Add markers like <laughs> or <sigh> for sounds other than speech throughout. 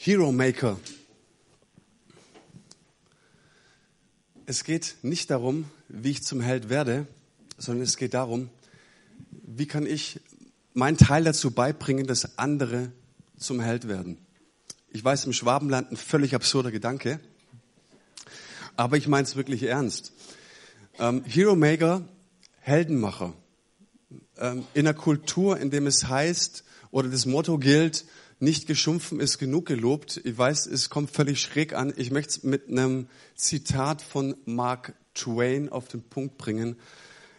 Hero Maker. Es geht nicht darum, wie ich zum Held werde, sondern es geht darum, wie kann ich meinen Teil dazu beibringen, dass andere zum Held werden. Ich weiß, im Schwabenland ein völlig absurder Gedanke, aber ich meine es wirklich ernst. Ähm, Hero Maker, Heldenmacher. Ähm, in einer Kultur, in dem es heißt oder das Motto gilt, nicht geschumpfen ist genug gelobt. Ich weiß, es kommt völlig schräg an. Ich möchte es mit einem Zitat von Mark Twain auf den Punkt bringen.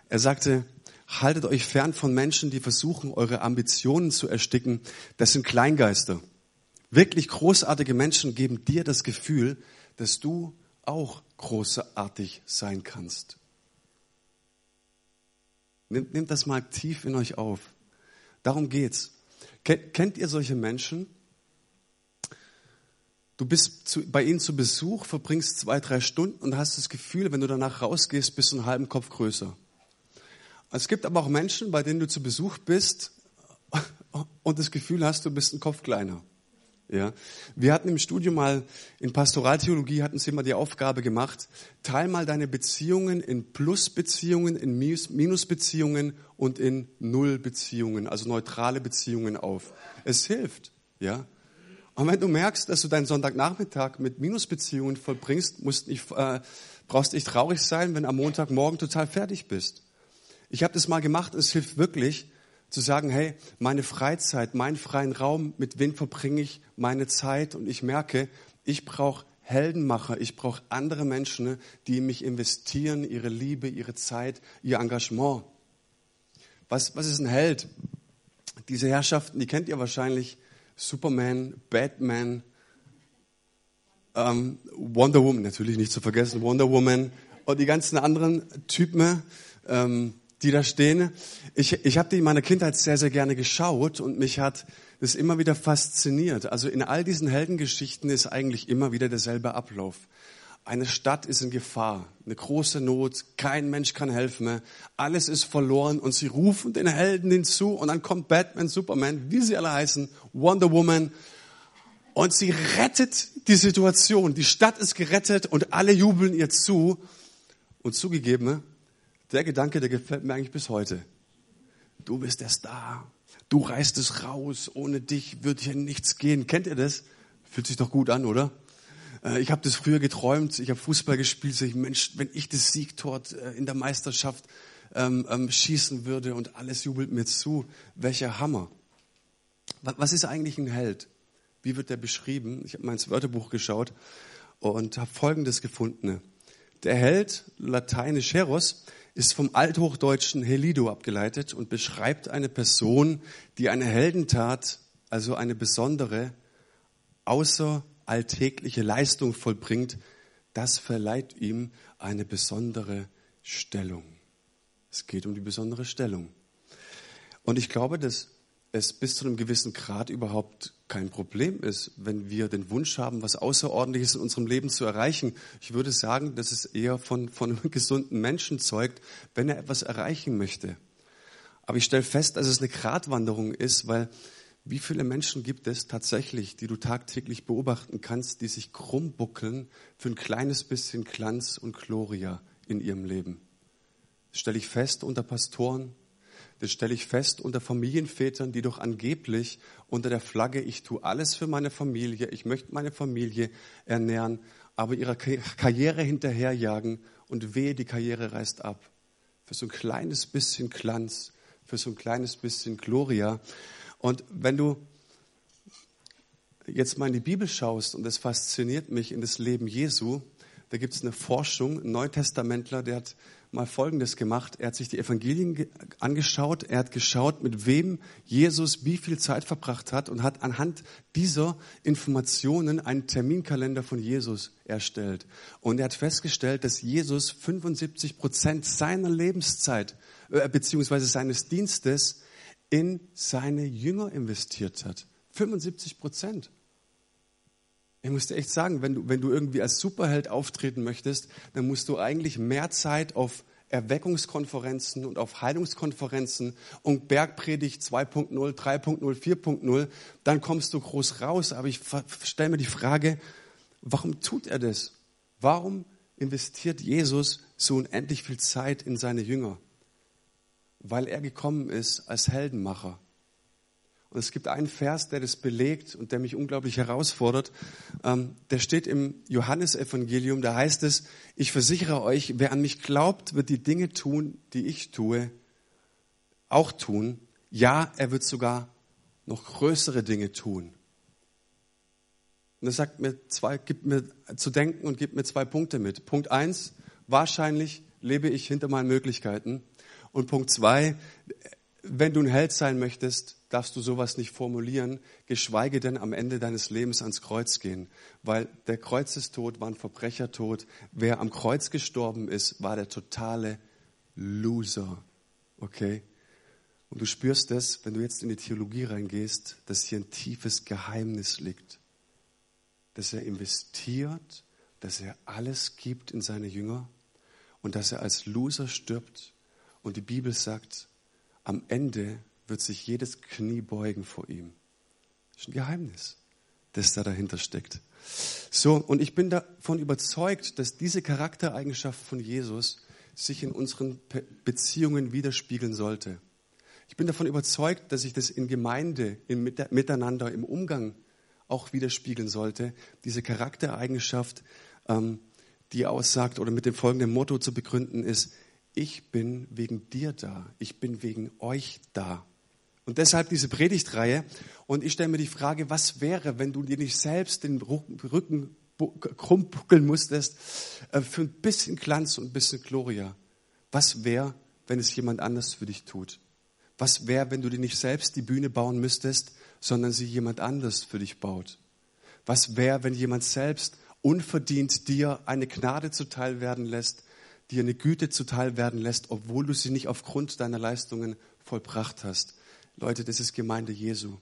Er sagte, haltet euch fern von Menschen, die versuchen, eure Ambitionen zu ersticken. Das sind Kleingeister. Wirklich großartige Menschen geben dir das Gefühl, dass du auch großartig sein kannst. Nehmt, nehmt das mal tief in euch auf. Darum geht's. Kennt ihr solche Menschen? Du bist zu, bei ihnen zu Besuch, verbringst zwei, drei Stunden und hast das Gefühl, wenn du danach rausgehst, bist du einen halben Kopf größer. Es gibt aber auch Menschen, bei denen du zu Besuch bist <laughs> und das Gefühl hast, du bist einen Kopf kleiner. Ja, wir hatten im Studium mal in Pastoraltheologie hatten sie immer die Aufgabe gemacht: Teil mal deine Beziehungen in Plusbeziehungen, in Minusbeziehungen und in Nullbeziehungen, also neutrale Beziehungen auf. Es hilft, ja. Und wenn du merkst, dass du deinen Sonntagnachmittag mit Minusbeziehungen vollbringst, musst nicht, äh, brauchst nicht traurig sein, wenn am Montagmorgen total fertig bist. Ich habe das mal gemacht, es hilft wirklich zu sagen, hey, meine Freizeit, meinen freien Raum, mit wem verbringe ich meine Zeit? Und ich merke, ich brauche Heldenmacher, ich brauche andere Menschen, die in mich investieren, ihre Liebe, ihre Zeit, ihr Engagement. Was, was ist ein Held? Diese Herrschaften, die kennt ihr wahrscheinlich. Superman, Batman, ähm, Wonder Woman, natürlich nicht zu vergessen, Wonder Woman und die ganzen anderen Typen. Ähm, die da stehen. Ich, ich habe die in meiner Kindheit sehr, sehr gerne geschaut und mich hat das immer wieder fasziniert. Also in all diesen Heldengeschichten ist eigentlich immer wieder derselbe Ablauf. Eine Stadt ist in Gefahr, eine große Not, kein Mensch kann helfen mehr, alles ist verloren und sie rufen den Helden hinzu und dann kommt Batman, Superman, wie sie alle heißen, Wonder Woman und sie rettet die Situation. Die Stadt ist gerettet und alle jubeln ihr zu und zugegeben, der Gedanke, der gefällt mir eigentlich bis heute. Du bist der Star. Du reißt es raus. Ohne dich wird hier nichts gehen. Kennt ihr das? Fühlt sich doch gut an, oder? Äh, ich habe das früher geträumt. Ich habe Fußball gespielt. So ich, Mensch, wenn ich das Siegtor äh, in der Meisterschaft ähm, ähm, schießen würde und alles jubelt mir zu, welcher Hammer. Was ist eigentlich ein Held? Wie wird der beschrieben? Ich habe mal ins Wörterbuch geschaut und habe Folgendes gefunden. Der Held, lateinisch Heros, ist vom althochdeutschen Helido abgeleitet und beschreibt eine Person, die eine Heldentat, also eine besondere, außeralltägliche Leistung vollbringt. Das verleiht ihm eine besondere Stellung. Es geht um die besondere Stellung. Und ich glaube, dass es bis zu einem gewissen Grad überhaupt kein Problem ist, wenn wir den Wunsch haben, was Außerordentliches in unserem Leben zu erreichen. Ich würde sagen, dass es eher von, von einem <laughs> gesunden Menschen zeugt, wenn er etwas erreichen möchte. Aber ich stelle fest, dass es eine Gratwanderung ist, weil wie viele Menschen gibt es tatsächlich, die du tagtäglich beobachten kannst, die sich krumm buckeln für ein kleines bisschen Glanz und Gloria in ihrem Leben? Das stelle ich fest unter Pastoren, das stelle ich fest unter Familienvätern, die doch angeblich unter der Flagge, ich tue alles für meine Familie, ich möchte meine Familie ernähren, aber ihrer Karriere hinterherjagen und wehe, die Karriere reißt ab. Für so ein kleines bisschen Glanz, für so ein kleines bisschen Gloria. Und wenn du jetzt mal in die Bibel schaust, und das fasziniert mich in das Leben Jesu, da gibt es eine Forschung, ein Neutestamentler, der hat mal Folgendes gemacht. Er hat sich die Evangelien angeschaut. Er hat geschaut, mit wem Jesus wie viel Zeit verbracht hat und hat anhand dieser Informationen einen Terminkalender von Jesus erstellt. Und er hat festgestellt, dass Jesus 75 Prozent seiner Lebenszeit äh, beziehungsweise seines Dienstes in seine Jünger investiert hat. 75 Prozent. Ich muss dir echt sagen, wenn du, wenn du irgendwie als Superheld auftreten möchtest, dann musst du eigentlich mehr Zeit auf Erweckungskonferenzen und auf Heilungskonferenzen und Bergpredigt 2.0, 3.0, 4.0, dann kommst du groß raus. Aber ich stelle mir die Frage, warum tut er das? Warum investiert Jesus so unendlich viel Zeit in seine Jünger? Weil er gekommen ist als Heldenmacher. Und es gibt einen Vers, der das belegt und der mich unglaublich herausfordert. Ähm, der steht im Johannesevangelium, da heißt es, ich versichere euch, wer an mich glaubt, wird die Dinge tun, die ich tue, auch tun. Ja, er wird sogar noch größere Dinge tun. Und das sagt mir zwei, gibt mir zu denken und gibt mir zwei Punkte mit. Punkt eins, wahrscheinlich lebe ich hinter meinen Möglichkeiten. Und Punkt zwei, wenn du ein Held sein möchtest, darfst du sowas nicht formulieren, geschweige denn am Ende deines Lebens ans Kreuz gehen. Weil der Kreuzestod war ein Verbrechertod. Wer am Kreuz gestorben ist, war der totale Loser. Okay? Und du spürst es, wenn du jetzt in die Theologie reingehst, dass hier ein tiefes Geheimnis liegt. Dass er investiert, dass er alles gibt in seine Jünger und dass er als Loser stirbt. Und die Bibel sagt, am Ende wird sich jedes Knie beugen vor ihm. Das ist ein Geheimnis, das da dahinter steckt. So, und ich bin davon überzeugt, dass diese Charaktereigenschaft von Jesus sich in unseren Beziehungen widerspiegeln sollte. Ich bin davon überzeugt, dass sich das in Gemeinde, im Miteinander, im Umgang auch widerspiegeln sollte. Diese Charaktereigenschaft, ähm, die aussagt oder mit dem folgenden Motto zu begründen ist, ich bin wegen dir da, ich bin wegen euch da. Und deshalb diese Predigtreihe. Und ich stelle mir die Frage, was wäre, wenn du dir nicht selbst den Rücken krumm buckeln musstest äh, für ein bisschen Glanz und ein bisschen Gloria? Was wäre, wenn es jemand anders für dich tut? Was wäre, wenn du dir nicht selbst die Bühne bauen müsstest, sondern sie jemand anders für dich baut? Was wäre, wenn jemand selbst unverdient dir eine Gnade zuteil werden lässt, dir eine Güte zuteil werden lässt, obwohl du sie nicht aufgrund deiner Leistungen vollbracht hast? Leute, das ist Gemeinde Jesu.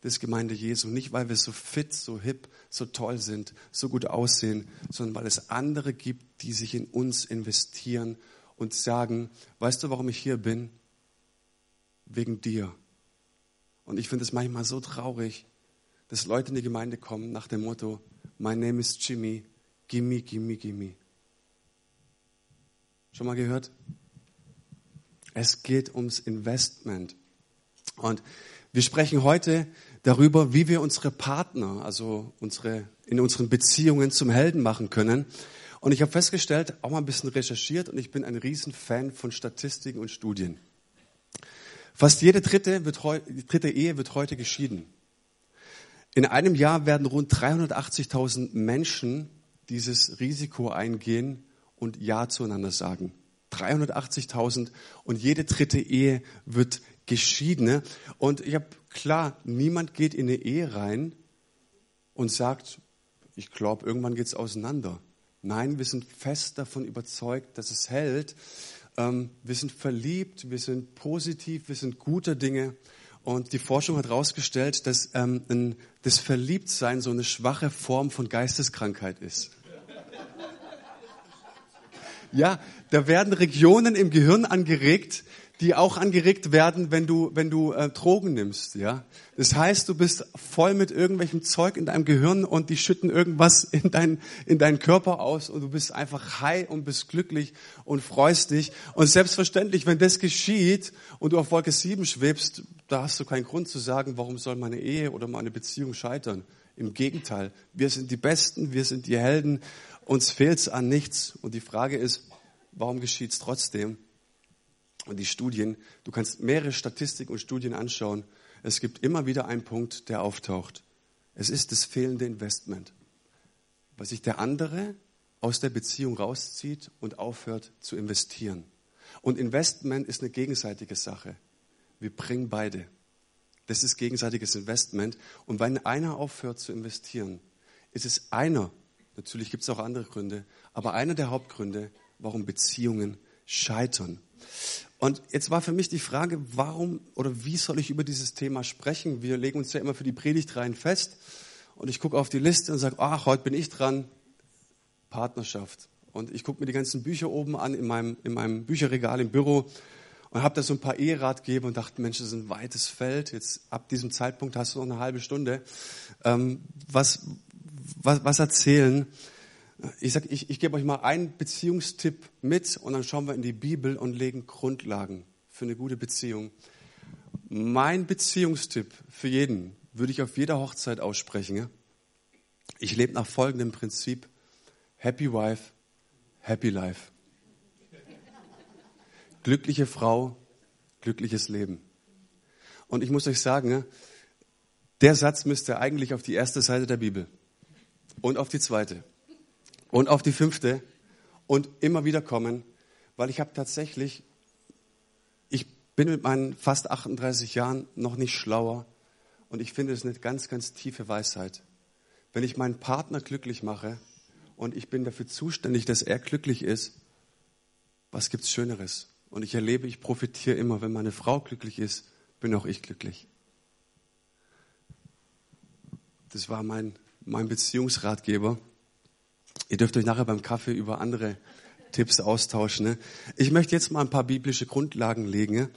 Das ist Gemeinde Jesu. Nicht, weil wir so fit, so hip, so toll sind, so gut aussehen, sondern weil es andere gibt, die sich in uns investieren und sagen, weißt du, warum ich hier bin? Wegen dir. Und ich finde es manchmal so traurig, dass Leute in die Gemeinde kommen nach dem Motto, My name is Jimmy, gimme, gimme, gimme. Schon mal gehört? Es geht ums Investment. Und wir sprechen heute darüber, wie wir unsere Partner, also unsere, in unseren Beziehungen zum Helden machen können. Und ich habe festgestellt, auch mal ein bisschen recherchiert und ich bin ein Riesenfan von Statistiken und Studien. Fast jede dritte, wird dritte Ehe wird heute geschieden. In einem Jahr werden rund 380.000 Menschen dieses Risiko eingehen und Ja zueinander sagen. 380.000 und jede dritte Ehe wird Geschiedene. Und ich habe klar, niemand geht in eine Ehe rein und sagt, ich glaube, irgendwann geht es auseinander. Nein, wir sind fest davon überzeugt, dass es hält. Ähm, wir sind verliebt, wir sind positiv, wir sind guter Dinge. Und die Forschung hat herausgestellt, dass ähm, das Verliebtsein so eine schwache Form von Geisteskrankheit ist. Ja, da werden Regionen im Gehirn angeregt, die auch angeregt werden, wenn du, wenn du äh, Drogen nimmst. Ja? Das heißt, du bist voll mit irgendwelchem Zeug in deinem Gehirn und die schütten irgendwas <laughs> in, dein, in deinen Körper aus und du bist einfach high und bist glücklich und freust dich. Und selbstverständlich, wenn das geschieht und du auf Wolke 7 schwebst, da hast du keinen Grund zu sagen, warum soll meine Ehe oder meine Beziehung scheitern. Im Gegenteil, wir sind die Besten, wir sind die Helden, uns fehlt's an nichts. Und die Frage ist, warum geschieht's trotzdem? Die Studien, du kannst mehrere Statistiken und Studien anschauen. Es gibt immer wieder einen Punkt, der auftaucht. Es ist das fehlende Investment. Weil sich der andere aus der Beziehung rauszieht und aufhört zu investieren. Und Investment ist eine gegenseitige Sache. Wir bringen beide. Das ist gegenseitiges Investment. Und wenn einer aufhört zu investieren, ist es einer, natürlich gibt es auch andere Gründe, aber einer der Hauptgründe, warum Beziehungen scheitern. Und jetzt war für mich die Frage, warum oder wie soll ich über dieses Thema sprechen? Wir legen uns ja immer für die Predigt rein fest. Und ich gucke auf die Liste und sage, ach, heute bin ich dran. Partnerschaft. Und ich gucke mir die ganzen Bücher oben an in meinem, in meinem Bücherregal im Büro und habe da so ein paar Eheratgeber und dachte, Mensch, das ist ein weites Feld. Jetzt ab diesem Zeitpunkt hast du noch eine halbe Stunde. Ähm, was, was, was erzählen? Ich sag, ich, ich gebe euch mal einen Beziehungstipp mit und dann schauen wir in die Bibel und legen Grundlagen für eine gute Beziehung. Mein Beziehungstipp für jeden würde ich auf jeder Hochzeit aussprechen. Ich lebe nach folgendem Prinzip. Happy Wife, Happy Life. Glückliche Frau, glückliches Leben. Und ich muss euch sagen, der Satz müsste eigentlich auf die erste Seite der Bibel und auf die zweite und auf die fünfte und immer wieder kommen, weil ich habe tatsächlich, ich bin mit meinen fast 38 Jahren noch nicht schlauer und ich finde es eine ganz, ganz tiefe Weisheit. Wenn ich meinen Partner glücklich mache und ich bin dafür zuständig, dass er glücklich ist, was gibt's Schöneres? Und ich erlebe, ich profitiere immer, wenn meine Frau glücklich ist, bin auch ich glücklich. Das war mein, mein Beziehungsratgeber. Ihr dürft euch nachher beim Kaffee über andere Tipps austauschen. Ne? Ich möchte jetzt mal ein paar biblische Grundlagen legen. Ne?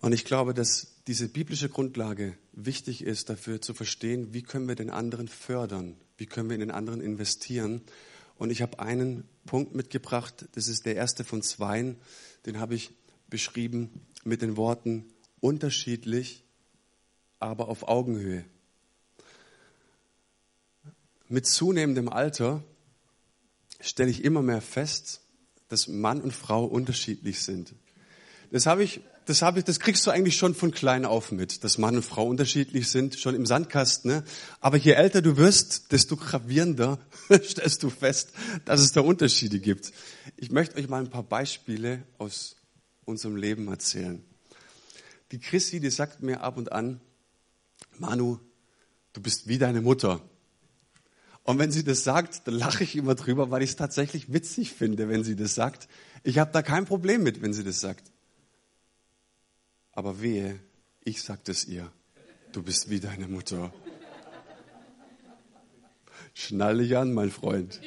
Und ich glaube, dass diese biblische Grundlage wichtig ist, dafür zu verstehen, wie können wir den anderen fördern, wie können wir in den anderen investieren. Und ich habe einen Punkt mitgebracht, das ist der erste von zweien, den habe ich beschrieben mit den Worten unterschiedlich, aber auf Augenhöhe. Mit zunehmendem Alter stelle ich immer mehr fest, dass Mann und Frau unterschiedlich sind. Das habe ich, das habe ich, das kriegst du eigentlich schon von klein auf mit, dass Mann und Frau unterschiedlich sind, schon im Sandkasten. Ne? Aber je älter du wirst, desto gravierender <laughs> stellst du fest, dass es da Unterschiede gibt. Ich möchte euch mal ein paar Beispiele aus unserem Leben erzählen. Die Chrissy, die sagt mir ab und an, Manu, du bist wie deine Mutter. Und wenn sie das sagt, dann lache ich immer drüber, weil ich es tatsächlich witzig finde, wenn sie das sagt. Ich habe da kein Problem mit, wenn sie das sagt. Aber wehe, ich sag es ihr. Du bist wie deine Mutter. Schnall dich an, mein Freund.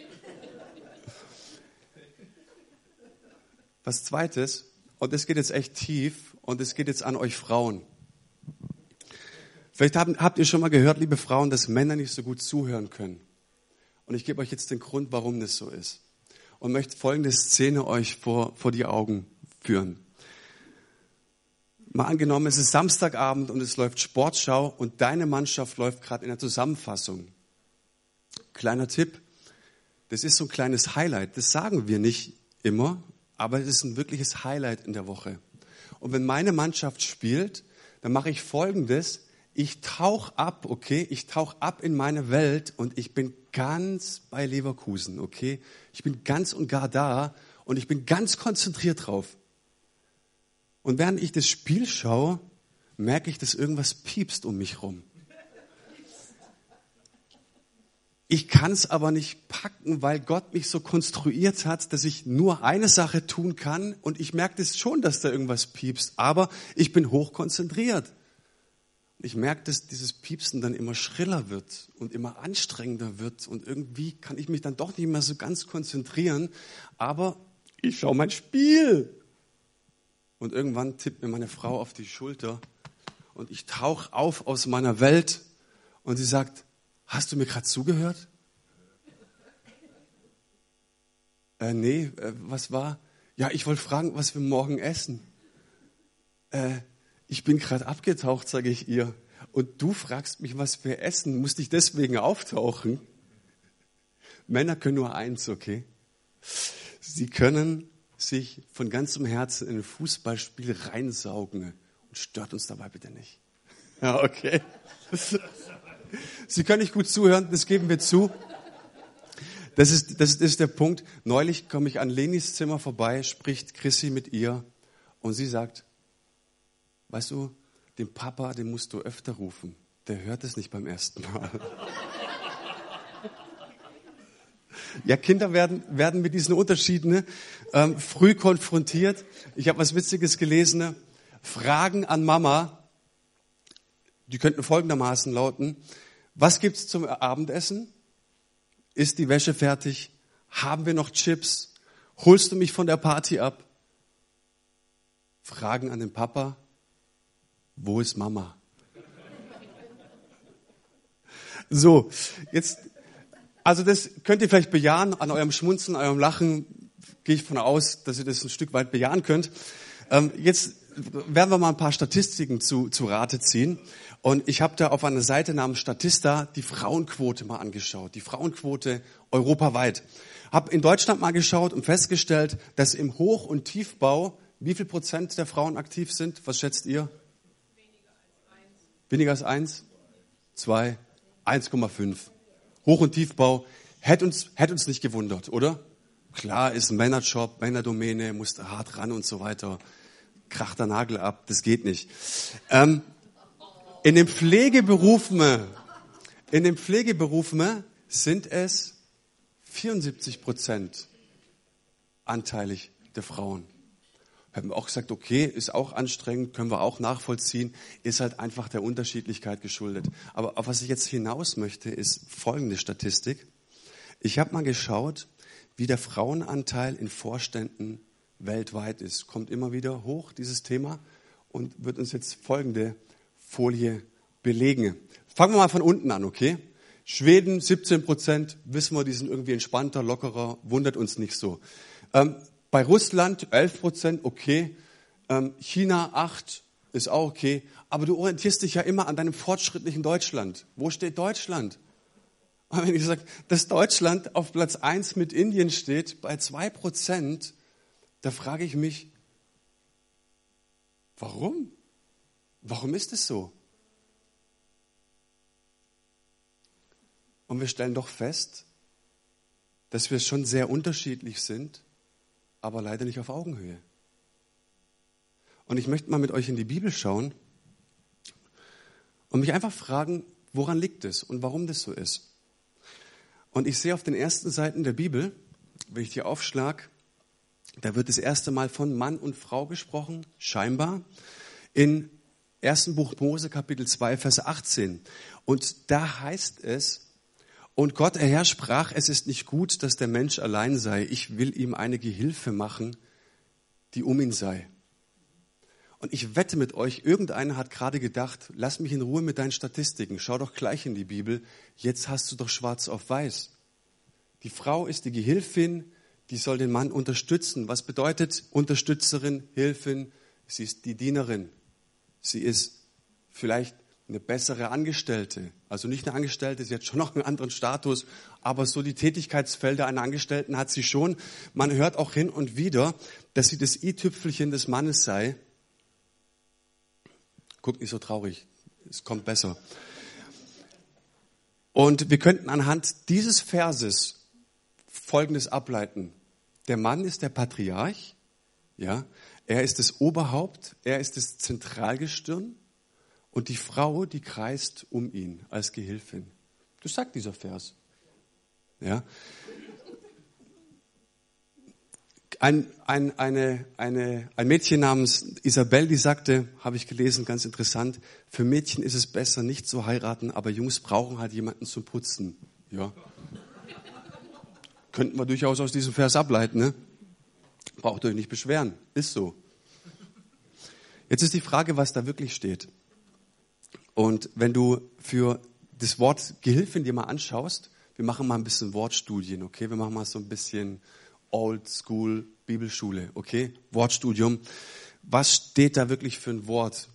Was zweites, und es geht jetzt echt tief, und es geht jetzt an euch Frauen. Vielleicht habt ihr schon mal gehört, liebe Frauen, dass Männer nicht so gut zuhören können. Und ich gebe euch jetzt den Grund, warum das so ist. Und möchte folgende Szene euch vor, vor die Augen führen. Mal angenommen, es ist Samstagabend und es läuft Sportschau und deine Mannschaft läuft gerade in der Zusammenfassung. Kleiner Tipp, das ist so ein kleines Highlight. Das sagen wir nicht immer, aber es ist ein wirkliches Highlight in der Woche. Und wenn meine Mannschaft spielt, dann mache ich Folgendes ich tauche ab, okay? Ich tauche ab in meine Welt und ich bin ganz bei Leverkusen, okay? Ich bin ganz und gar da und ich bin ganz konzentriert drauf. Und während ich das Spiel schaue, merke ich, dass irgendwas piepst um mich rum. Ich kann es aber nicht packen, weil Gott mich so konstruiert hat, dass ich nur eine Sache tun kann und ich merke das schon, dass da irgendwas piepst, aber ich bin hochkonzentriert. Ich merke, dass dieses Piepsen dann immer schriller wird und immer anstrengender wird und irgendwie kann ich mich dann doch nicht mehr so ganz konzentrieren, aber ich schaue mein Spiel. Und irgendwann tippt mir meine Frau auf die Schulter und ich tauche auf aus meiner Welt und sie sagt, hast du mir gerade zugehört? Äh, nee, äh, was war? Ja, ich wollte fragen, was wir morgen essen. Äh, ich bin gerade abgetaucht, sage ich ihr. Und du fragst mich, was wir essen. Musste ich deswegen auftauchen? Männer können nur eins, okay? Sie können sich von ganzem Herzen in ein Fußballspiel reinsaugen und stört uns dabei bitte nicht. Ja, okay. Sie können nicht gut zuhören, das geben wir zu. Das ist, das ist der Punkt. Neulich komme ich an Lenis Zimmer vorbei, spricht Chrissy mit ihr und sie sagt, Weißt du, den Papa, den musst du öfter rufen. Der hört es nicht beim ersten Mal. <laughs> Ja, Kinder werden, werden mit diesen Unterschieden ne, ähm, früh konfrontiert. Ich habe was Witziges gelesen. Ne? Fragen an Mama, die könnten folgendermaßen lauten. Was gibt's zum Abendessen? Ist die Wäsche fertig? Haben wir noch Chips? Holst du mich von der Party ab? Fragen an den Papa, wo ist Mama? So, jetzt, also das könnt ihr vielleicht bejahen, an eurem Schmunzen, eurem Lachen gehe ich von aus, dass ihr das ein Stück weit bejahen könnt. Ähm, jetzt werden wir mal ein paar Statistiken zu, zu Rate ziehen. Und ich habe da auf einer Seite namens Statista die Frauenquote mal angeschaut, die Frauenquote europaweit. Habe in Deutschland mal geschaut und festgestellt, dass im Hoch- und Tiefbau wie viel Prozent der Frauen aktiv sind? Was schätzt ihr? Weniger als eins? Zwei? 1,5. Hoch- und Tiefbau. Hätte uns, hätte uns nicht gewundert, oder? Klar, ist ein Männerjob, Männerdomäne, muss da hart ran und so weiter. Kracht der Nagel ab, das geht nicht. Ähm, in den Pflegeberufen, in den Pflegeberufen sind es 74 Prozent anteilig der Frauen haben wir auch gesagt, okay, ist auch anstrengend, können wir auch nachvollziehen, ist halt einfach der Unterschiedlichkeit geschuldet. Aber auf was ich jetzt hinaus möchte, ist folgende Statistik. Ich habe mal geschaut, wie der Frauenanteil in Vorständen weltweit ist. Kommt immer wieder hoch, dieses Thema, und wird uns jetzt folgende Folie belegen. Fangen wir mal von unten an, okay? Schweden 17 Prozent, wissen wir, die sind irgendwie entspannter, lockerer, wundert uns nicht so. Ähm, bei Russland 11 Prozent, okay. Ähm, China 8 ist auch okay. Aber du orientierst dich ja immer an deinem fortschrittlichen Deutschland. Wo steht Deutschland? Aber wenn ich sage, dass Deutschland auf Platz 1 mit Indien steht, bei 2 Prozent, da frage ich mich, warum? Warum ist es so? Und wir stellen doch fest, dass wir schon sehr unterschiedlich sind aber leider nicht auf Augenhöhe. Und ich möchte mal mit euch in die Bibel schauen und mich einfach fragen, woran liegt es und warum das so ist. Und ich sehe auf den ersten Seiten der Bibel, wenn ich die aufschlag, da wird das erste Mal von Mann und Frau gesprochen, scheinbar, in 1. Buch Mose Kapitel 2, Vers 18. Und da heißt es, und Gott, der Herr, sprach, es ist nicht gut, dass der Mensch allein sei. Ich will ihm eine Gehilfe machen, die um ihn sei. Und ich wette mit euch, irgendeiner hat gerade gedacht, lass mich in Ruhe mit deinen Statistiken, schau doch gleich in die Bibel, jetzt hast du doch schwarz auf weiß. Die Frau ist die Gehilfin, die soll den Mann unterstützen. Was bedeutet Unterstützerin, Hilfin? Sie ist die Dienerin. Sie ist vielleicht eine bessere Angestellte. Also nicht eine Angestellte, sie hat schon noch einen anderen Status, aber so die Tätigkeitsfelder einer Angestellten hat sie schon. Man hört auch hin und wieder, dass sie das i-Tüpfelchen des Mannes sei. Guck nicht so traurig, es kommt besser. Und wir könnten anhand dieses Verses Folgendes ableiten. Der Mann ist der Patriarch, ja, er ist das Oberhaupt, er ist das Zentralgestirn, und die Frau, die kreist um ihn als Gehilfin. Das sagt dieser Vers. Ja. Ein, ein, eine, eine, ein Mädchen namens Isabel, die sagte, habe ich gelesen, ganz interessant, für Mädchen ist es besser, nicht zu heiraten, aber Jungs brauchen halt jemanden zum Putzen. Ja. Könnten wir durchaus aus diesem Vers ableiten, ne? Braucht euch nicht beschweren. Ist so. Jetzt ist die Frage, was da wirklich steht. Und wenn du für das Wort Gehilfin dir mal anschaust, wir machen mal ein bisschen Wortstudien, okay? Wir machen mal so ein bisschen Old School Bibelschule, okay? Wortstudium. Was steht da wirklich für ein Wort?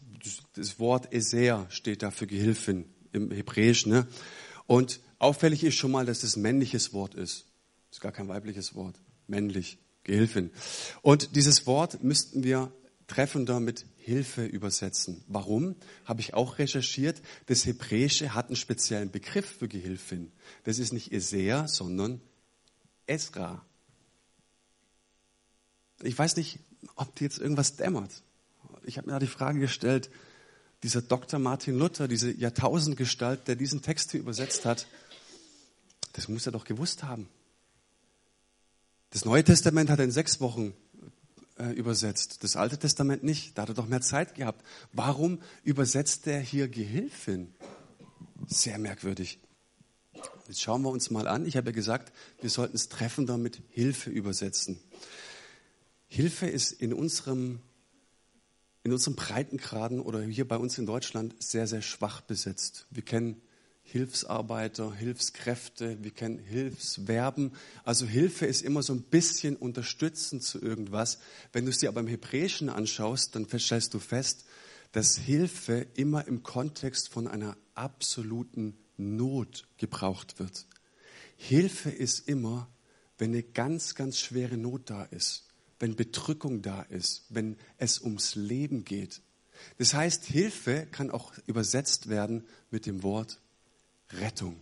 Das Wort Eser steht da für Gehilfin im Hebräisch, ne? Und auffällig ist schon mal, dass das ein männliches Wort ist. Das ist gar kein weibliches Wort. Männlich. Gehilfin. Und dieses Wort müssten wir treffender mit Hilfe übersetzen. Warum? Habe ich auch recherchiert. Das Hebräische hat einen speziellen Begriff für Gehilfin. Das ist nicht Esea, sondern Esra. Ich weiß nicht, ob dir jetzt irgendwas dämmert. Ich habe mir da die Frage gestellt, dieser Dr. Martin Luther, diese Jahrtausendgestalt, der diesen Text hier übersetzt hat, das muss er doch gewusst haben. Das Neue Testament hat in sechs Wochen äh, übersetzt. Das Alte Testament nicht. Da hat er doch mehr Zeit gehabt. Warum übersetzt er hier Gehilfin? Sehr merkwürdig. Jetzt schauen wir uns mal an. Ich habe ja gesagt, wir sollten es treffender mit Hilfe übersetzen. Hilfe ist in unserem, in unserem Breitengraden oder hier bei uns in Deutschland sehr, sehr schwach besetzt. Wir kennen Hilfsarbeiter, Hilfskräfte, wir kennen Hilfsverben. Also Hilfe ist immer so ein bisschen unterstützend zu irgendwas. Wenn du es dir aber im Hebräischen anschaust, dann stellst du fest, dass Hilfe immer im Kontext von einer absoluten Not gebraucht wird. Hilfe ist immer, wenn eine ganz, ganz schwere Not da ist, wenn Bedrückung da ist, wenn es ums Leben geht. Das heißt, Hilfe kann auch übersetzt werden mit dem Wort Rettung.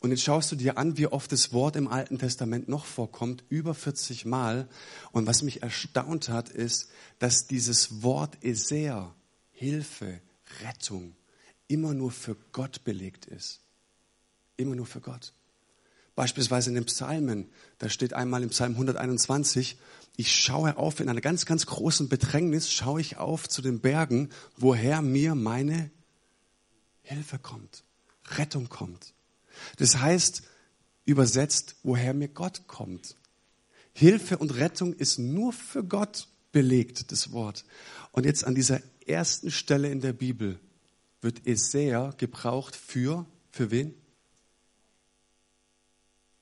Und jetzt schaust du dir an, wie oft das Wort im Alten Testament noch vorkommt, über 40 Mal. Und was mich erstaunt hat, ist, dass dieses Wort Eser, Hilfe, Rettung, immer nur für Gott belegt ist. Immer nur für Gott. Beispielsweise in den Psalmen, da steht einmal im Psalm 121, ich schaue auf in einer ganz, ganz großen Bedrängnis, schaue ich auf zu den Bergen, woher mir meine Hilfe kommt, Rettung kommt. Das heißt, übersetzt, woher mir Gott kommt. Hilfe und Rettung ist nur für Gott belegt, das Wort. Und jetzt an dieser ersten Stelle in der Bibel wird Eser gebraucht für, für wen?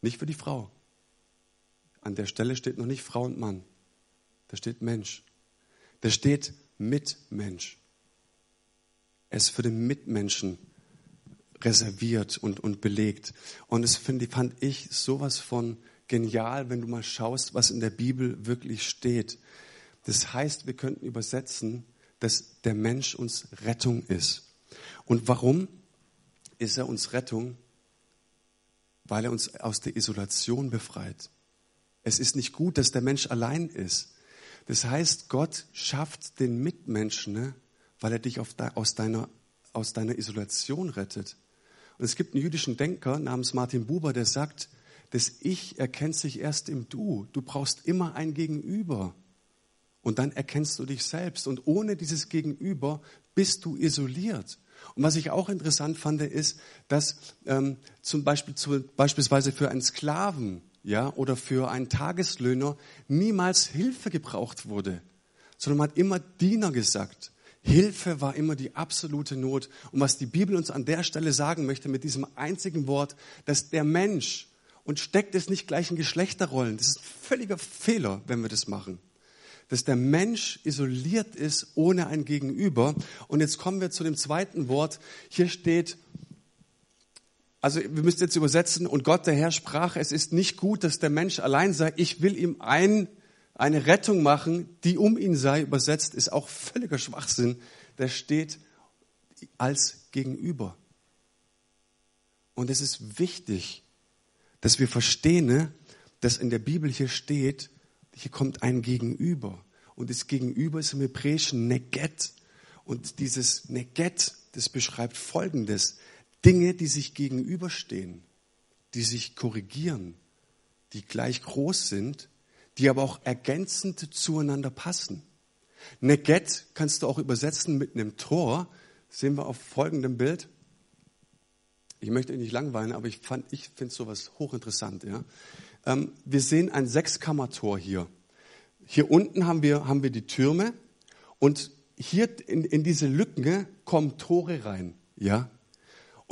Nicht für die Frau. An der Stelle steht noch nicht Frau und Mann. Da steht Mensch. Da steht Mitmensch. Ist für den Mitmenschen reserviert und, und belegt. Und das finde, fand ich sowas von genial, wenn du mal schaust, was in der Bibel wirklich steht. Das heißt, wir könnten übersetzen, dass der Mensch uns Rettung ist. Und warum ist er uns Rettung? Weil er uns aus der Isolation befreit. Es ist nicht gut, dass der Mensch allein ist. Das heißt, Gott schafft den Mitmenschen, ne, weil er dich aus, deiner, aus deiner Isolation rettet. Und es gibt einen jüdischen Denker namens Martin Buber, der sagt, das Ich erkennt sich erst im Du. Du brauchst immer ein Gegenüber. Und dann erkennst du dich selbst. Und ohne dieses Gegenüber bist du isoliert. Und was ich auch interessant fand, ist, dass ähm, zum Beispiel zu, beispielsweise für einen Sklaven ja, oder für einen Tageslöhner niemals Hilfe gebraucht wurde, sondern man hat immer Diener gesagt. Hilfe war immer die absolute Not. Und was die Bibel uns an der Stelle sagen möchte mit diesem einzigen Wort, dass der Mensch, und steckt es nicht gleich in Geschlechterrollen, das ist ein völliger Fehler, wenn wir das machen dass der Mensch isoliert ist ohne ein Gegenüber. Und jetzt kommen wir zu dem zweiten Wort. Hier steht, also wir müssen jetzt übersetzen, und Gott der Herr sprach, es ist nicht gut, dass der Mensch allein sei. Ich will ihm ein, eine Rettung machen, die um ihn sei. Übersetzt ist auch völliger Schwachsinn. Der steht als Gegenüber. Und es ist wichtig, dass wir verstehen, ne, dass in der Bibel hier steht, hier kommt ein Gegenüber. Und das Gegenüber ist im Hebräischen Neget. Und dieses Neget, das beschreibt Folgendes. Dinge, die sich gegenüberstehen, die sich korrigieren, die gleich groß sind, die aber auch ergänzend zueinander passen. Neget kannst du auch übersetzen mit einem Tor. Das sehen wir auf folgendem Bild. Ich möchte nicht langweilen, aber ich, ich finde sowas hochinteressant. Ja? Ähm, wir sehen ein Sechskammertor hier. Hier unten haben wir, haben wir die Türme und hier in, in diese Lücken kommen Tore rein. Ja?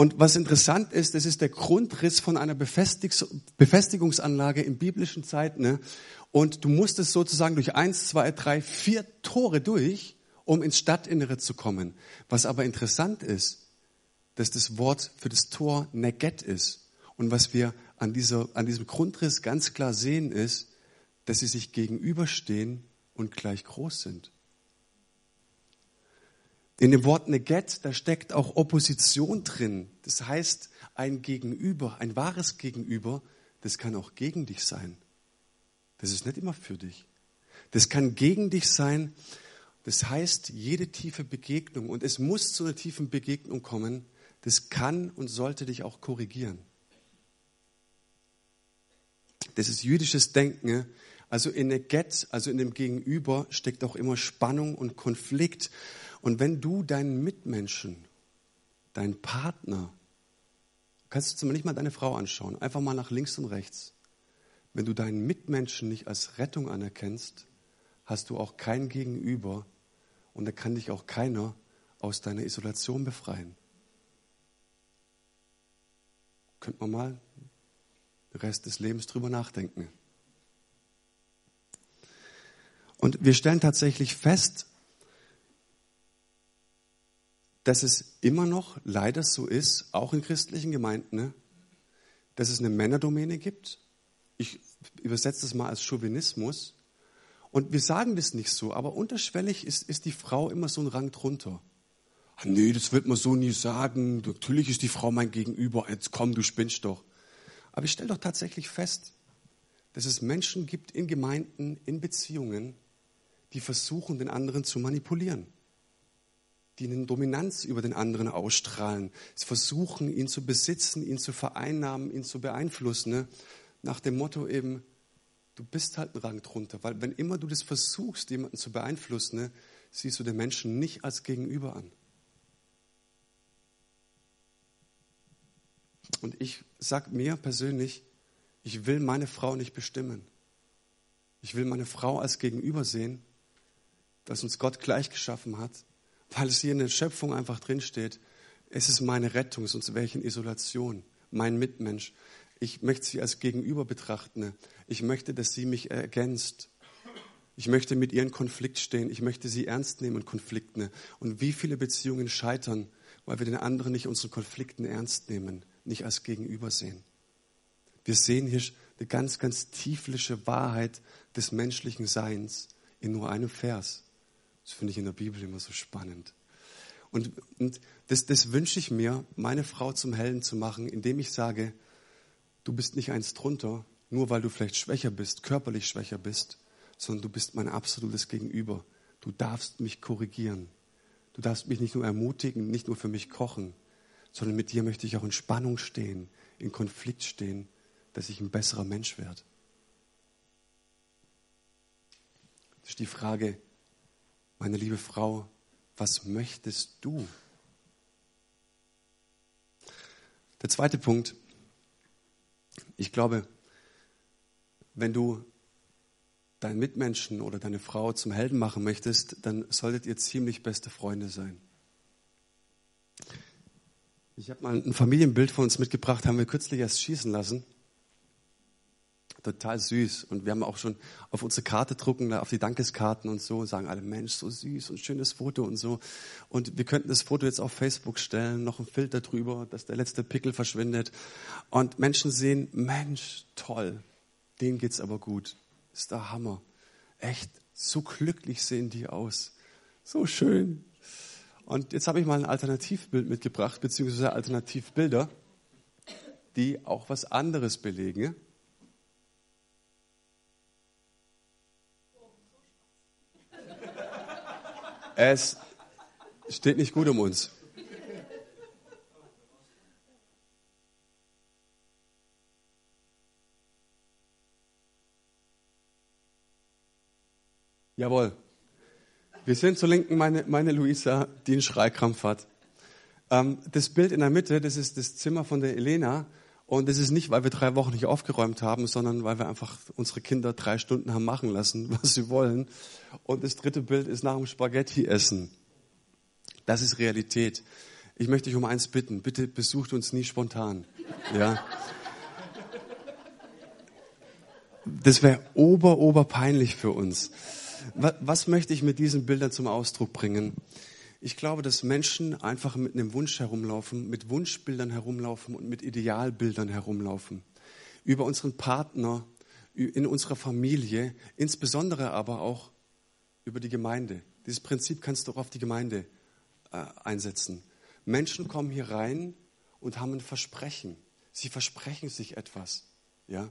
Und was interessant ist, das ist der Grundriss von einer Befestigungsanlage in biblischen Zeiten. Ne? Und du musstest sozusagen durch eins, zwei, drei, vier Tore durch, um ins Stadtinnere zu kommen. Was aber interessant ist, dass das Wort für das Tor Neget ist. Und was wir an, dieser, an diesem Grundriss ganz klar sehen, ist, dass sie sich gegenüberstehen und gleich groß sind. In dem Wort Neget, da steckt auch Opposition drin. Das heißt, ein Gegenüber, ein wahres Gegenüber, das kann auch gegen dich sein. Das ist nicht immer für dich. Das kann gegen dich sein. Das heißt, jede tiefe Begegnung, und es muss zu einer tiefen Begegnung kommen, das kann und sollte dich auch korrigieren. Das ist jüdisches Denken. Also in der Get, also in dem Gegenüber, steckt auch immer Spannung und Konflikt. Und wenn du deinen Mitmenschen, deinen Partner, Kannst du zumindest nicht mal deine Frau anschauen, einfach mal nach links und rechts. Wenn du deinen Mitmenschen nicht als Rettung anerkennst, hast du auch kein Gegenüber und da kann dich auch keiner aus deiner Isolation befreien. Könnte man mal den Rest des Lebens drüber nachdenken. Und wir stellen tatsächlich fest, dass es immer noch leider so ist, auch in christlichen Gemeinden, ne, dass es eine Männerdomäne gibt. Ich übersetze das mal als Chauvinismus. Und wir sagen das nicht so, aber unterschwellig ist, ist die Frau immer so ein Rang drunter. Ach nee, das wird man so nie sagen. Natürlich ist die Frau mein Gegenüber. Jetzt komm, du spinnst doch. Aber ich stelle doch tatsächlich fest, dass es Menschen gibt in Gemeinden, in Beziehungen, die versuchen, den anderen zu manipulieren die eine Dominanz über den anderen ausstrahlen. Sie versuchen, ihn zu besitzen, ihn zu vereinnahmen, ihn zu beeinflussen. Ne? Nach dem Motto eben, du bist halt ein Rang drunter. Weil wenn immer du das versuchst, jemanden zu beeinflussen, ne, siehst du den Menschen nicht als Gegenüber an. Und ich sage mir persönlich, ich will meine Frau nicht bestimmen. Ich will meine Frau als Gegenüber sehen, das uns Gott gleich geschaffen hat weil es hier in der Schöpfung einfach drinsteht, es ist meine Rettung, sonst wäre ich in Isolation, mein Mitmensch. Ich möchte sie als Gegenüber betrachten. Ich möchte, dass sie mich ergänzt. Ich möchte mit ihr in Konflikt stehen. Ich möchte sie ernst nehmen in Konflikten. Und wie viele Beziehungen scheitern, weil wir den anderen nicht unsere Konflikten ernst nehmen, nicht als Gegenüber sehen. Wir sehen hier eine ganz, ganz tiefliche Wahrheit des menschlichen Seins in nur einem Vers. Das finde ich in der Bibel immer so spannend. Und, und das, das wünsche ich mir, meine Frau zum Helden zu machen, indem ich sage, du bist nicht eins drunter, nur weil du vielleicht schwächer bist, körperlich schwächer bist, sondern du bist mein absolutes Gegenüber. Du darfst mich korrigieren. Du darfst mich nicht nur ermutigen, nicht nur für mich kochen, sondern mit dir möchte ich auch in Spannung stehen, in Konflikt stehen, dass ich ein besserer Mensch werde. Das ist die Frage, meine liebe Frau, was möchtest du? Der zweite Punkt. Ich glaube, wenn du deinen Mitmenschen oder deine Frau zum Helden machen möchtest, dann solltet ihr ziemlich beste Freunde sein. Ich habe mal ein Familienbild von uns mitgebracht, haben wir kürzlich erst schießen lassen total süß. Und wir haben auch schon auf unsere Karte drucken, auf die Dankeskarten und so, sagen alle, Mensch, so süß und schönes Foto und so. Und wir könnten das Foto jetzt auf Facebook stellen, noch ein Filter drüber, dass der letzte Pickel verschwindet. Und Menschen sehen, Mensch, toll, denen geht's aber gut. Ist der Hammer. Echt, so glücklich sehen die aus. So schön. Und jetzt habe ich mal ein Alternativbild mitgebracht, beziehungsweise Alternativbilder, die auch was anderes belegen. Es steht nicht gut um uns. Jawohl. Wir sind zur Linken meine, meine Luisa, die einen Schreikrampf hat. Ähm, das Bild in der Mitte, das ist das Zimmer von der Elena. Und das ist nicht, weil wir drei Wochen nicht aufgeräumt haben, sondern weil wir einfach unsere Kinder drei Stunden haben machen lassen, <laughs> was sie wollen. Und das dritte Bild ist nach dem Spaghetti-Essen. Das ist Realität. Ich möchte dich um eins bitten. Bitte besucht uns nie spontan. Ja. Das wäre ober, ober peinlich für uns. Was möchte ich mit diesen Bildern zum Ausdruck bringen? Ich glaube, dass Menschen einfach mit einem Wunsch herumlaufen, mit Wunschbildern herumlaufen und mit Idealbildern herumlaufen. Über unseren Partner, in unserer Familie, insbesondere aber auch über die Gemeinde. Dieses Prinzip kannst du auch auf die Gemeinde äh, einsetzen. Menschen kommen hier rein und haben ein Versprechen. Sie versprechen sich etwas. Ja?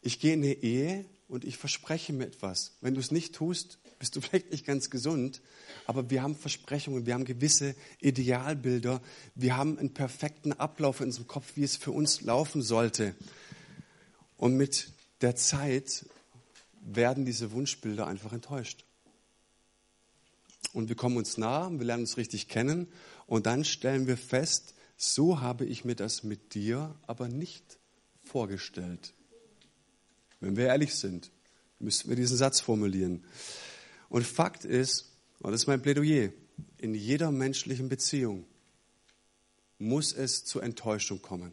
Ich gehe in eine Ehe und ich verspreche mir etwas. Wenn du es nicht tust, bist du <laughs> vielleicht nicht ganz gesund, aber wir haben Versprechungen, wir haben gewisse Idealbilder, wir haben einen perfekten Ablauf in unserem Kopf, wie es für uns laufen sollte. Und mit der Zeit werden diese Wunschbilder einfach enttäuscht. Und wir kommen uns nah, wir lernen uns richtig kennen und dann stellen wir fest, so habe ich mir das mit dir aber nicht vorgestellt. Wenn wir ehrlich sind, müssten wir diesen Satz formulieren. Und Fakt ist, und das ist mein Plädoyer, in jeder menschlichen Beziehung muss es zur Enttäuschung kommen.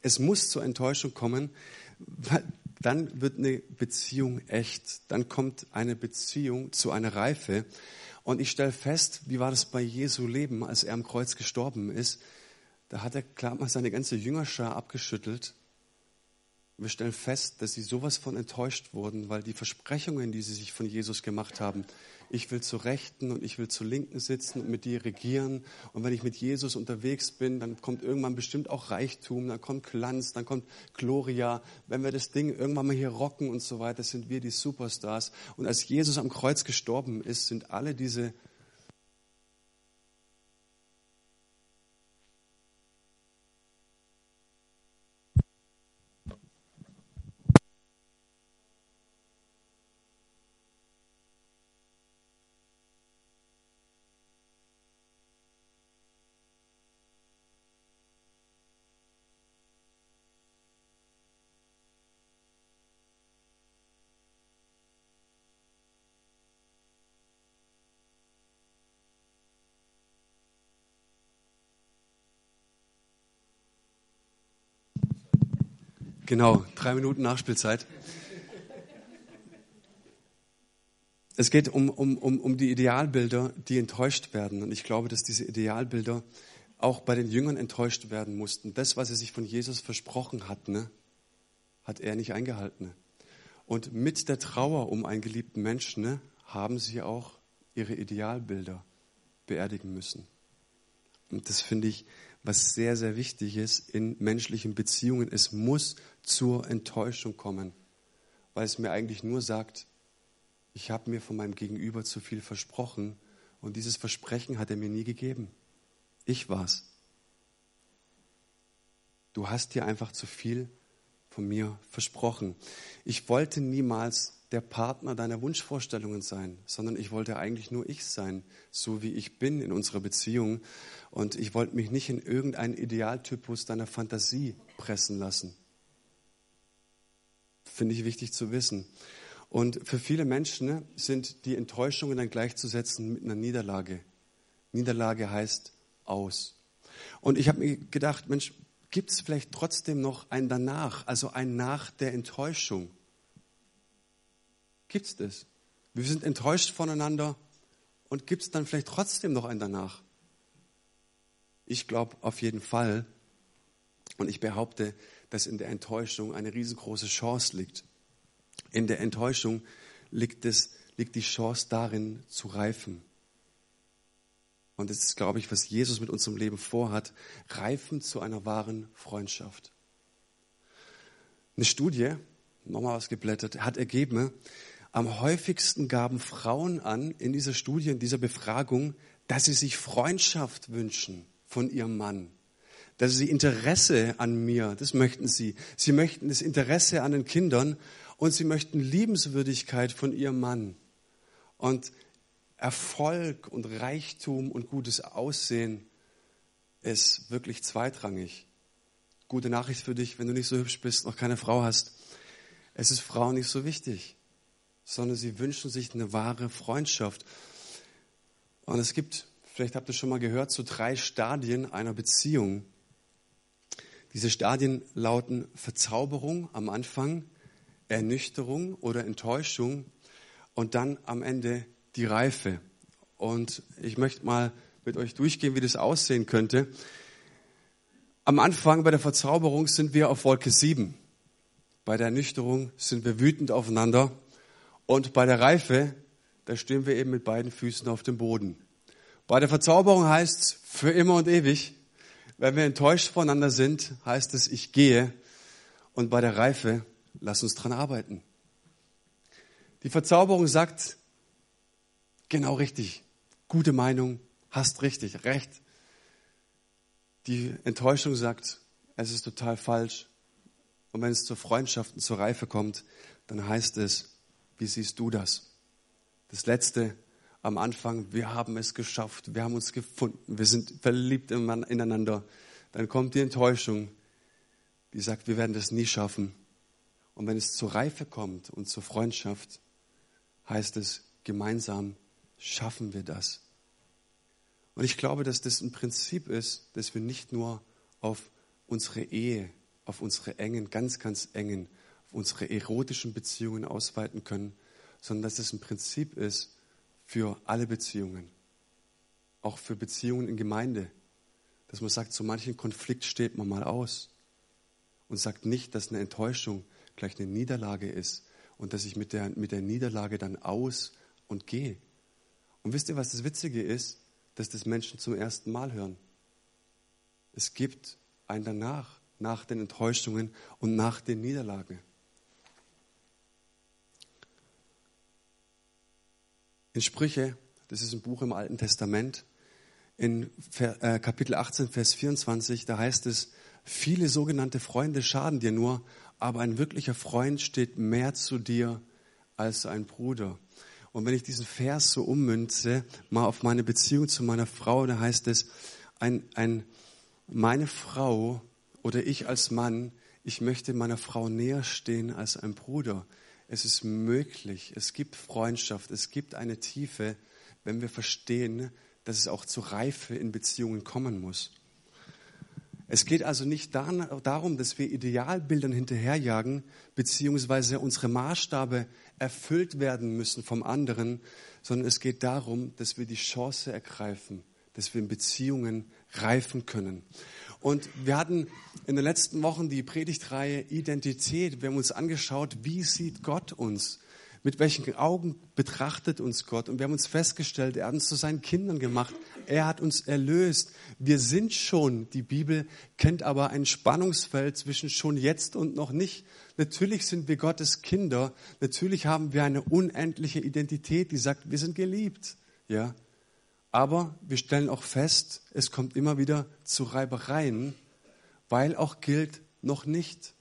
Es muss zur Enttäuschung kommen, weil dann wird eine Beziehung echt. Dann kommt eine Beziehung zu einer Reife. Und ich stelle fest, wie war das bei Jesu Leben, als er am Kreuz gestorben ist? Da hat er klar mal seine ganze Jüngerschar abgeschüttelt wir stellen fest, dass sie sowas von enttäuscht wurden, weil die Versprechungen, die sie sich von Jesus gemacht haben, ich will zur Rechten und ich will zur Linken sitzen und mit dir regieren. Und wenn ich mit Jesus unterwegs bin, dann kommt irgendwann bestimmt auch Reichtum, dann kommt Glanz, dann kommt Gloria. Wenn wir das Ding irgendwann mal hier rocken und so weiter, sind wir die Superstars. Und als Jesus am Kreuz gestorben ist, sind alle diese Genau, drei Minuten Nachspielzeit. Es geht um, um, um, um die Idealbilder, die enttäuscht werden. Und ich glaube, dass diese Idealbilder auch bei den Jüngern enttäuscht werden mussten. Das, was er sich von Jesus versprochen hat, ne, hat er nicht eingehalten. Und mit der Trauer um einen geliebten Menschen ne, haben sie auch ihre Idealbilder beerdigen müssen. Und das finde ich was sehr, sehr wichtig ist in menschlichen Beziehungen. Es muss zur Enttäuschung kommen, weil es mir eigentlich nur sagt, ich habe mir von meinem Gegenüber zu viel versprochen und dieses Versprechen hat er mir nie gegeben. Ich war's. Du hast dir einfach zu viel von mir versprochen. Ich wollte niemals der Partner deiner Wunschvorstellungen sein, sondern ich wollte eigentlich nur ich sein, so wie ich bin in unserer Beziehung. Und ich wollte mich nicht in irgendeinen Idealtypus deiner Fantasie pressen lassen. Finde ich wichtig zu wissen. Und für viele Menschen ne, sind die Enttäuschungen dann gleichzusetzen mit einer Niederlage. Niederlage heißt aus. Und ich habe mir gedacht, Mensch, gibt es vielleicht trotzdem noch ein Danach, also ein Nach der Enttäuschung? Gibt es das? Wir sind enttäuscht voneinander und gibt es dann vielleicht trotzdem noch ein Danach? Ich glaube auf jeden Fall und ich behaupte, dass in der Enttäuschung eine riesengroße Chance liegt. In der Enttäuschung liegt, es, liegt die Chance darin, zu reifen. Und das ist, glaube ich, was Jesus mit unserem Leben vorhat, reifen zu einer wahren Freundschaft. Eine Studie, nochmal was geblättert, hat ergeben, am häufigsten gaben Frauen an in dieser Studie, in dieser Befragung, dass sie sich Freundschaft wünschen von ihrem Mann. Dass sie Interesse an mir, das möchten sie. Sie möchten das Interesse an den Kindern und sie möchten Liebenswürdigkeit von ihrem Mann. Und Erfolg und Reichtum und gutes Aussehen ist wirklich zweitrangig. Gute Nachricht für dich, wenn du nicht so hübsch bist, noch keine Frau hast. Es ist Frauen nicht so wichtig sondern sie wünschen sich eine wahre Freundschaft. Und es gibt, vielleicht habt ihr schon mal gehört, so drei Stadien einer Beziehung. Diese Stadien lauten Verzauberung am Anfang, Ernüchterung oder Enttäuschung und dann am Ende die Reife. Und ich möchte mal mit euch durchgehen, wie das aussehen könnte. Am Anfang bei der Verzauberung sind wir auf Wolke 7. Bei der Ernüchterung sind wir wütend aufeinander. Und bei der Reife, da stehen wir eben mit beiden Füßen auf dem Boden. Bei der Verzauberung heißt es für immer und ewig. Wenn wir enttäuscht voneinander sind, heißt es, ich gehe. Und bei der Reife, lass uns dran arbeiten. Die Verzauberung sagt, genau richtig, gute Meinung, hast richtig, recht. Die Enttäuschung sagt, es ist total falsch. Und wenn es zur Freundschaft und zur Reife kommt, dann heißt es, wie siehst du das? Das letzte am Anfang, wir haben es geschafft, wir haben uns gefunden, wir sind verliebt ineinander. dann kommt die Enttäuschung, die sagt, wir werden das nie schaffen. Und wenn es zur Reife kommt und zur Freundschaft, heißt es, gemeinsam schaffen wir das. Und ich glaube, dass das ein Prinzip ist, dass wir nicht nur auf unsere Ehe, auf unsere engen, ganz, ganz engen, unsere erotischen Beziehungen ausweiten können, sondern dass es ein Prinzip ist für alle Beziehungen. Auch für Beziehungen in Gemeinde. Dass man sagt, so manchen Konflikt steht man mal aus. Und sagt nicht, dass eine Enttäuschung gleich eine Niederlage ist und dass ich mit der, mit der Niederlage dann aus und gehe. Und wisst ihr, was das Witzige ist? Dass das Menschen zum ersten Mal hören. Es gibt ein danach, nach den Enttäuschungen und nach den Niederlagen. In Sprüche, das ist ein Buch im Alten Testament, in äh, Kapitel 18, Vers 24, da heißt es, viele sogenannte Freunde schaden dir nur, aber ein wirklicher Freund steht mehr zu dir als ein Bruder. Und wenn ich diesen Vers so ummünze, mal auf meine Beziehung zu meiner Frau, da heißt es, ein, ein, meine Frau oder ich als Mann, ich möchte meiner Frau näher stehen als ein Bruder. Es ist möglich, es gibt Freundschaft, es gibt eine Tiefe, wenn wir verstehen, dass es auch zur Reife in Beziehungen kommen muss. Es geht also nicht darum, dass wir Idealbildern hinterherjagen, beziehungsweise unsere Maßstabe erfüllt werden müssen vom anderen, sondern es geht darum, dass wir die Chance ergreifen, dass wir in Beziehungen reifen können. Und wir hatten in den letzten Wochen die Predigtreihe Identität. Wir haben uns angeschaut, wie sieht Gott uns? Mit welchen Augen betrachtet uns Gott? Und wir haben uns festgestellt, er hat uns zu seinen Kindern gemacht. Er hat uns erlöst. Wir sind schon. Die Bibel kennt aber ein Spannungsfeld zwischen schon jetzt und noch nicht. Natürlich sind wir Gottes Kinder. Natürlich haben wir eine unendliche Identität, die sagt, wir sind geliebt. Ja. Aber wir stellen auch fest, es kommt immer wieder zu Reibereien, weil auch gilt noch nicht.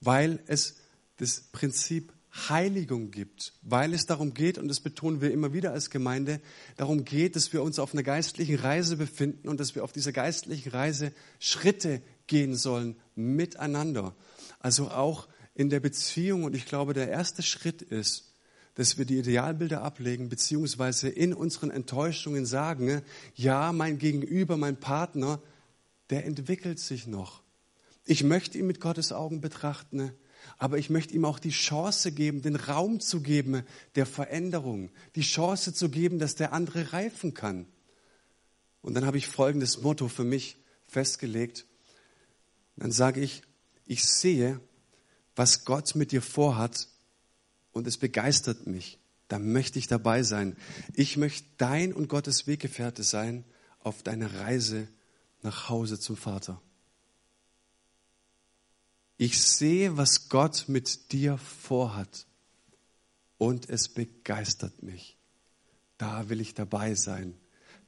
Weil es das Prinzip Heiligung gibt, weil es darum geht, und das betonen wir immer wieder als Gemeinde, darum geht, dass wir uns auf einer geistlichen Reise befinden und dass wir auf dieser geistlichen Reise Schritte gehen sollen miteinander. Also auch in der Beziehung. Und ich glaube, der erste Schritt ist, dass wir die Idealbilder ablegen, beziehungsweise in unseren Enttäuschungen sagen, ja, mein Gegenüber, mein Partner, der entwickelt sich noch. Ich möchte ihn mit Gottes Augen betrachten aber ich möchte ihm auch die Chance geben, den Raum zu geben der Veränderung, die Chance zu geben, dass der andere reifen kann. Und dann habe ich folgendes Motto für mich festgelegt. Dann sage ich, ich sehe, was Gott mit dir vorhat und es begeistert mich. Da möchte ich dabei sein. Ich möchte dein und Gottes Weggefährte sein auf deiner Reise nach Hause zum Vater. Ich sehe, was Gott mit dir vorhat und es begeistert mich. Da will ich dabei sein.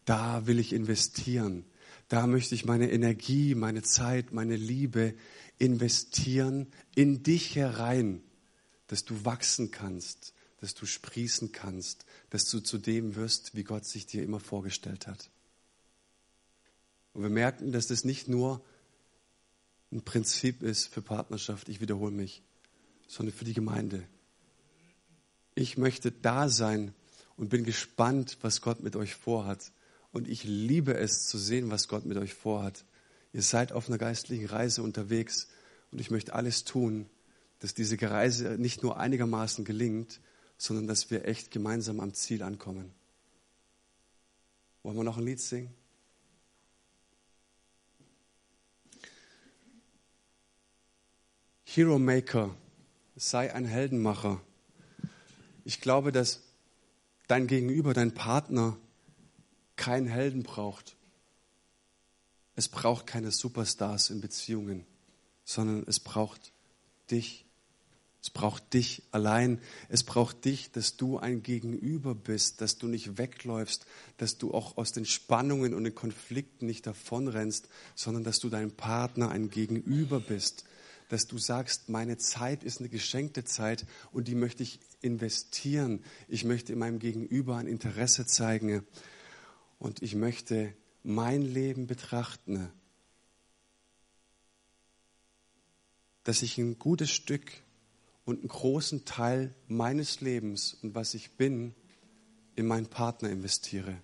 Da will ich investieren. Da möchte ich meine Energie, meine Zeit, meine Liebe investieren in dich herein, dass du wachsen kannst, dass du sprießen kannst, dass du zu dem wirst, wie Gott sich dir immer vorgestellt hat. Und wir merken, dass das nicht nur ein Prinzip ist für Partnerschaft, ich wiederhole mich, sondern für die Gemeinde. Ich möchte da sein und bin gespannt, was Gott mit euch vorhat. Und ich liebe es zu sehen, was Gott mit euch vorhat. Ihr seid auf einer geistlichen Reise unterwegs und ich möchte alles tun, dass diese Reise nicht nur einigermaßen gelingt, sondern dass wir echt gemeinsam am Ziel ankommen. Wollen wir noch ein Lied singen? Hero Maker, sei ein Heldenmacher. Ich glaube, dass dein Gegenüber, dein Partner keinen Helden braucht. Es braucht keine Superstars in Beziehungen, sondern es braucht dich. Es braucht dich allein. Es braucht dich, dass du ein Gegenüber bist, dass du nicht wegläufst, dass du auch aus den Spannungen und den Konflikten nicht davonrennst, sondern dass du deinem Partner ein Gegenüber bist, dass du sagst, meine Zeit ist eine geschenkte Zeit und die möchte ich investieren. Ich möchte in meinem Gegenüber ein Interesse zeigen und ich möchte mein Leben betrachten dass ich ein gutes Stück und einen großen Teil meines Lebens und was ich bin, in meinen Partner investiere.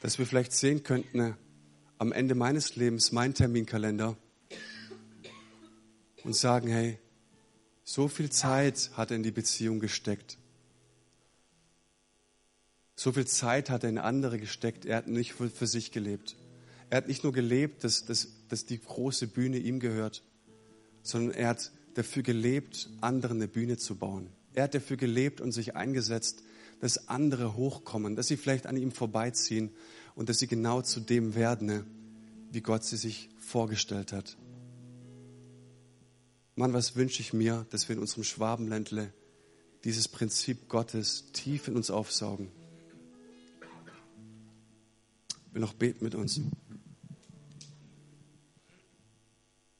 Dass wir vielleicht sehen könnten, am Ende meines Lebens, mein Terminkalender, und sagen, hey, so viel Zeit hat er in die Beziehung gesteckt. So viel Zeit hat er in andere gesteckt. Er hat nicht für sich gelebt. Er hat nicht nur gelebt, dass, dass, dass die große Bühne ihm gehört, sondern er hat dafür gelebt, anderen eine Bühne zu bauen. Er hat dafür gelebt und sich eingesetzt, dass andere hochkommen, dass sie vielleicht an ihm vorbeiziehen und dass sie genau zu dem werden, wie Gott sie sich vorgestellt hat. Mann, was wünsche ich mir, dass wir in unserem Schwabenländle dieses Prinzip Gottes tief in uns aufsaugen. Ich will noch beten mit uns.